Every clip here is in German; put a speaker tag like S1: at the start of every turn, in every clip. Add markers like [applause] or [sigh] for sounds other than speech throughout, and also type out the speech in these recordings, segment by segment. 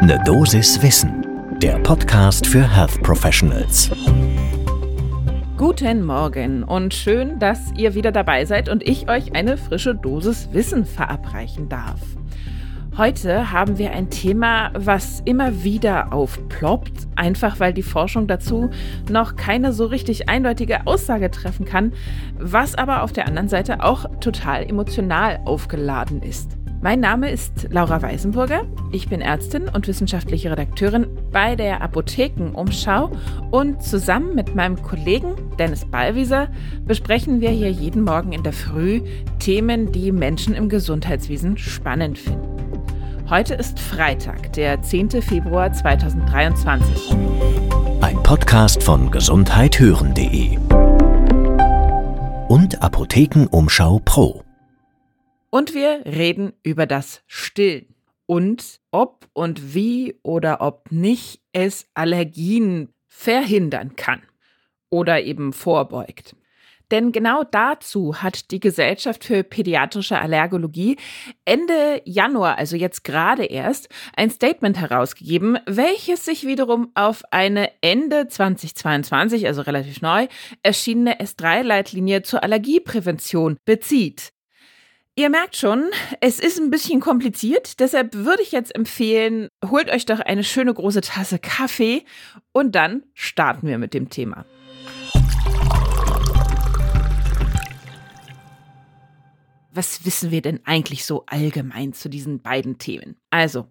S1: Ne Dosis Wissen, der Podcast für Health Professionals.
S2: Guten Morgen und schön, dass ihr wieder dabei seid und ich euch eine frische Dosis Wissen verabreichen darf. Heute haben wir ein Thema, was immer wieder aufploppt, einfach weil die Forschung dazu noch keine so richtig eindeutige Aussage treffen kann, was aber auf der anderen Seite auch total emotional aufgeladen ist. Mein Name ist Laura Weisenburger. Ich bin Ärztin und wissenschaftliche Redakteurin bei der Apothekenumschau und zusammen mit meinem Kollegen Dennis Ballwieser besprechen wir hier jeden Morgen in der Früh Themen, die Menschen im Gesundheitswesen spannend finden. Heute ist Freitag, der 10. Februar 2023.
S1: Ein Podcast von gesundheithören.de und Apothekenumschau Pro.
S2: Und wir reden über das Stillen und ob und wie oder ob nicht es Allergien verhindern kann oder eben vorbeugt. Denn genau dazu hat die Gesellschaft für pädiatrische Allergologie Ende Januar, also jetzt gerade erst, ein Statement herausgegeben, welches sich wiederum auf eine Ende 2022, also relativ neu, erschienene S3-Leitlinie zur Allergieprävention bezieht. Ihr merkt schon, es ist ein bisschen kompliziert, deshalb würde ich jetzt empfehlen, holt euch doch eine schöne große Tasse Kaffee und dann starten wir mit dem Thema. was wissen wir denn eigentlich so allgemein zu diesen beiden Themen? Also,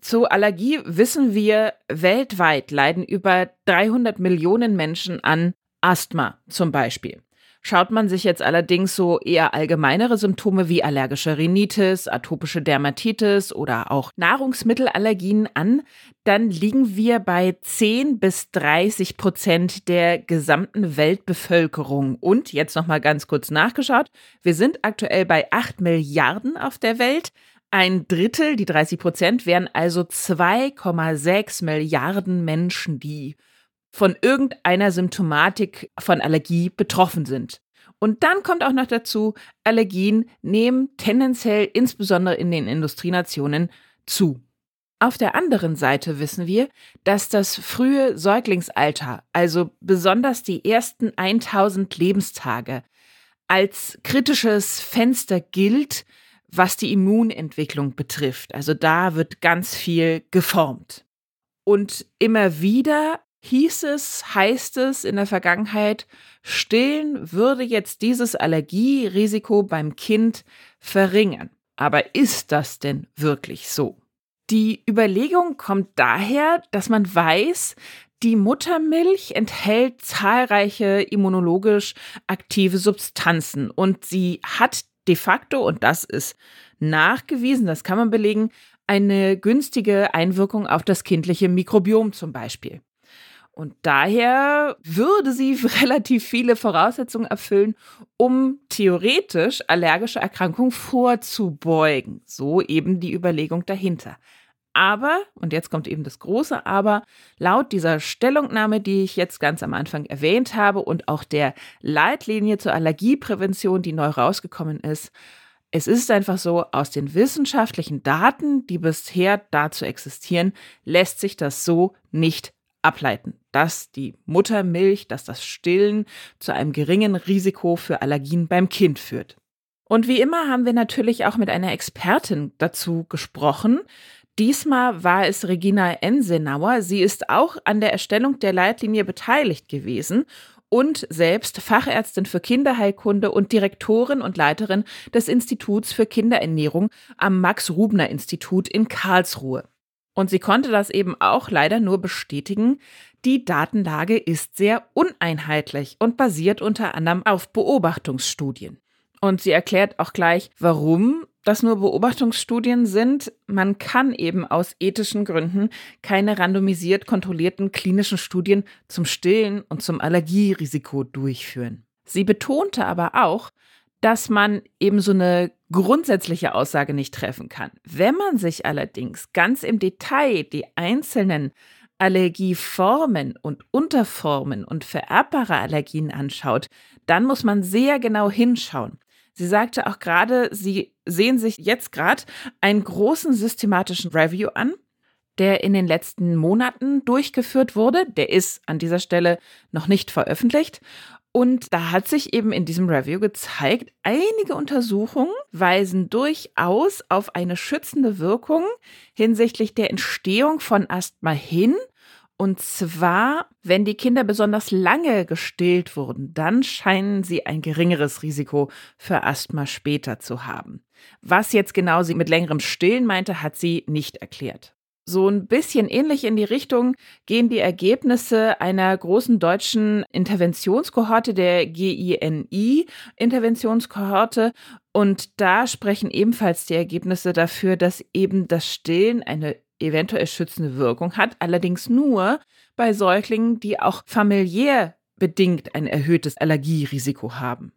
S2: zu Allergie wissen wir, weltweit leiden über 300 Millionen Menschen an Asthma zum Beispiel. Schaut man sich jetzt allerdings so eher allgemeinere Symptome wie allergische Rhinitis, atopische Dermatitis oder auch Nahrungsmittelallergien an, dann liegen wir bei 10 bis 30 Prozent der gesamten Weltbevölkerung. Und jetzt nochmal ganz kurz nachgeschaut, wir sind aktuell bei 8 Milliarden auf der Welt. Ein Drittel, die 30 Prozent, wären also 2,6 Milliarden Menschen, die von irgendeiner Symptomatik von Allergie betroffen sind. Und dann kommt auch noch dazu, Allergien nehmen tendenziell insbesondere in den Industrienationen zu. Auf der anderen Seite wissen wir, dass das frühe Säuglingsalter, also besonders die ersten 1000 Lebenstage, als kritisches Fenster gilt, was die Immunentwicklung betrifft. Also da wird ganz viel geformt. Und immer wieder hieß es, heißt es in der Vergangenheit, stillen würde jetzt dieses Allergierisiko beim Kind verringern. Aber ist das denn wirklich so? Die Überlegung kommt daher, dass man weiß, die Muttermilch enthält zahlreiche immunologisch aktive Substanzen und sie hat de facto, und das ist nachgewiesen, das kann man belegen, eine günstige Einwirkung auf das kindliche Mikrobiom zum Beispiel. Und daher würde sie [laughs] relativ viele Voraussetzungen erfüllen, um theoretisch allergische Erkrankungen vorzubeugen. So eben die Überlegung dahinter. Aber, und jetzt kommt eben das große Aber, laut dieser Stellungnahme, die ich jetzt ganz am Anfang erwähnt habe und auch der Leitlinie zur Allergieprävention, die neu rausgekommen ist, es ist einfach so, aus den wissenschaftlichen Daten, die bisher dazu existieren, lässt sich das so nicht ableiten, dass die Muttermilch, dass das Stillen zu einem geringen Risiko für Allergien beim Kind führt. Und wie immer haben wir natürlich auch mit einer Expertin dazu gesprochen. Diesmal war es Regina Ensenauer. Sie ist auch an der Erstellung der Leitlinie beteiligt gewesen und selbst Fachärztin für Kinderheilkunde und Direktorin und Leiterin des Instituts für Kinderernährung am Max-Rubner-Institut in Karlsruhe. Und sie konnte das eben auch leider nur bestätigen. Die Datenlage ist sehr uneinheitlich und basiert unter anderem auf Beobachtungsstudien. Und sie erklärt auch gleich, warum das nur Beobachtungsstudien sind. Man kann eben aus ethischen Gründen keine randomisiert kontrollierten klinischen Studien zum Stillen und zum Allergierisiko durchführen. Sie betonte aber auch, dass man eben so eine grundsätzliche Aussage nicht treffen kann. Wenn man sich allerdings ganz im Detail die einzelnen Allergieformen und Unterformen und vererbbare Allergien anschaut, dann muss man sehr genau hinschauen. Sie sagte auch gerade, Sie sehen sich jetzt gerade einen großen systematischen Review an, der in den letzten Monaten durchgeführt wurde. Der ist an dieser Stelle noch nicht veröffentlicht. Und da hat sich eben in diesem Review gezeigt, einige Untersuchungen weisen durchaus auf eine schützende Wirkung hinsichtlich der Entstehung von Asthma hin. Und zwar, wenn die Kinder besonders lange gestillt wurden, dann scheinen sie ein geringeres Risiko für Asthma später zu haben. Was jetzt genau sie mit längerem Stillen meinte, hat sie nicht erklärt. So ein bisschen ähnlich in die Richtung gehen die Ergebnisse einer großen deutschen Interventionskohorte, der GINI-Interventionskohorte. Und da sprechen ebenfalls die Ergebnisse dafür, dass eben das Stillen eine eventuell schützende Wirkung hat, allerdings nur bei Säuglingen, die auch familiär bedingt ein erhöhtes Allergierisiko haben.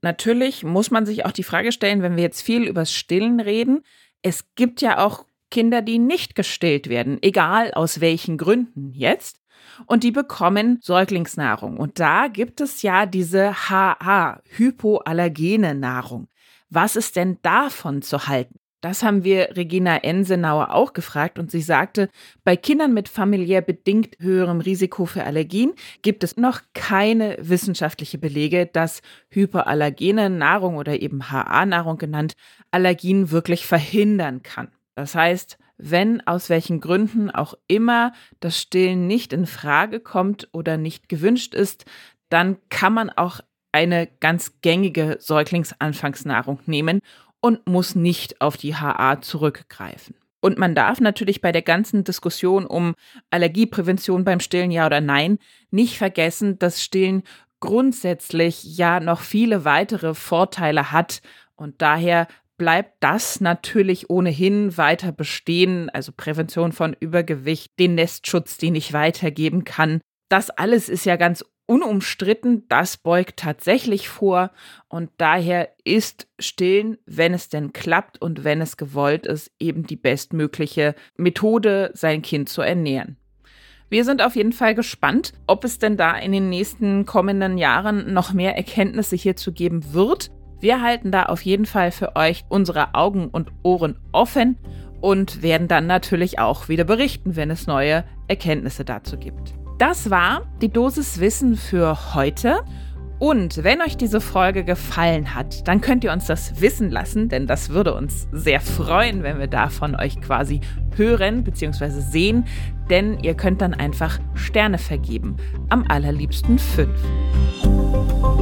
S2: Natürlich muss man sich auch die Frage stellen, wenn wir jetzt viel übers Stillen reden, es gibt ja auch Kinder, die nicht gestillt werden, egal aus welchen Gründen jetzt. Und die bekommen Säuglingsnahrung. Und da gibt es ja diese HA, hypoallergene Nahrung. Was ist denn davon zu halten? Das haben wir Regina Ensenauer auch gefragt und sie sagte, bei Kindern mit familiär bedingt höherem Risiko für Allergien gibt es noch keine wissenschaftliche Belege, dass hypoallergene Nahrung oder eben HA-Nahrung genannt Allergien wirklich verhindern kann. Das heißt, wenn aus welchen Gründen auch immer das Stillen nicht in Frage kommt oder nicht gewünscht ist, dann kann man auch eine ganz gängige Säuglingsanfangsnahrung nehmen und muss nicht auf die HA zurückgreifen. Und man darf natürlich bei der ganzen Diskussion um Allergieprävention beim Stillen ja oder nein nicht vergessen, dass Stillen grundsätzlich ja noch viele weitere Vorteile hat und daher bleibt das natürlich ohnehin weiter bestehen, also Prävention von Übergewicht, den Nestschutz, den ich weitergeben kann. Das alles ist ja ganz unumstritten, das beugt tatsächlich vor und daher ist Stillen, wenn es denn klappt und wenn es gewollt ist, eben die bestmögliche Methode, sein Kind zu ernähren. Wir sind auf jeden Fall gespannt, ob es denn da in den nächsten kommenden Jahren noch mehr Erkenntnisse hierzu geben wird. Wir halten da auf jeden Fall für euch unsere Augen und Ohren offen und werden dann natürlich auch wieder berichten, wenn es neue Erkenntnisse dazu gibt. Das war die Dosis Wissen für heute. Und wenn euch diese Folge gefallen hat, dann könnt ihr uns das wissen lassen, denn das würde uns sehr freuen, wenn wir davon euch quasi hören bzw. sehen, denn ihr könnt dann einfach Sterne vergeben. Am allerliebsten fünf.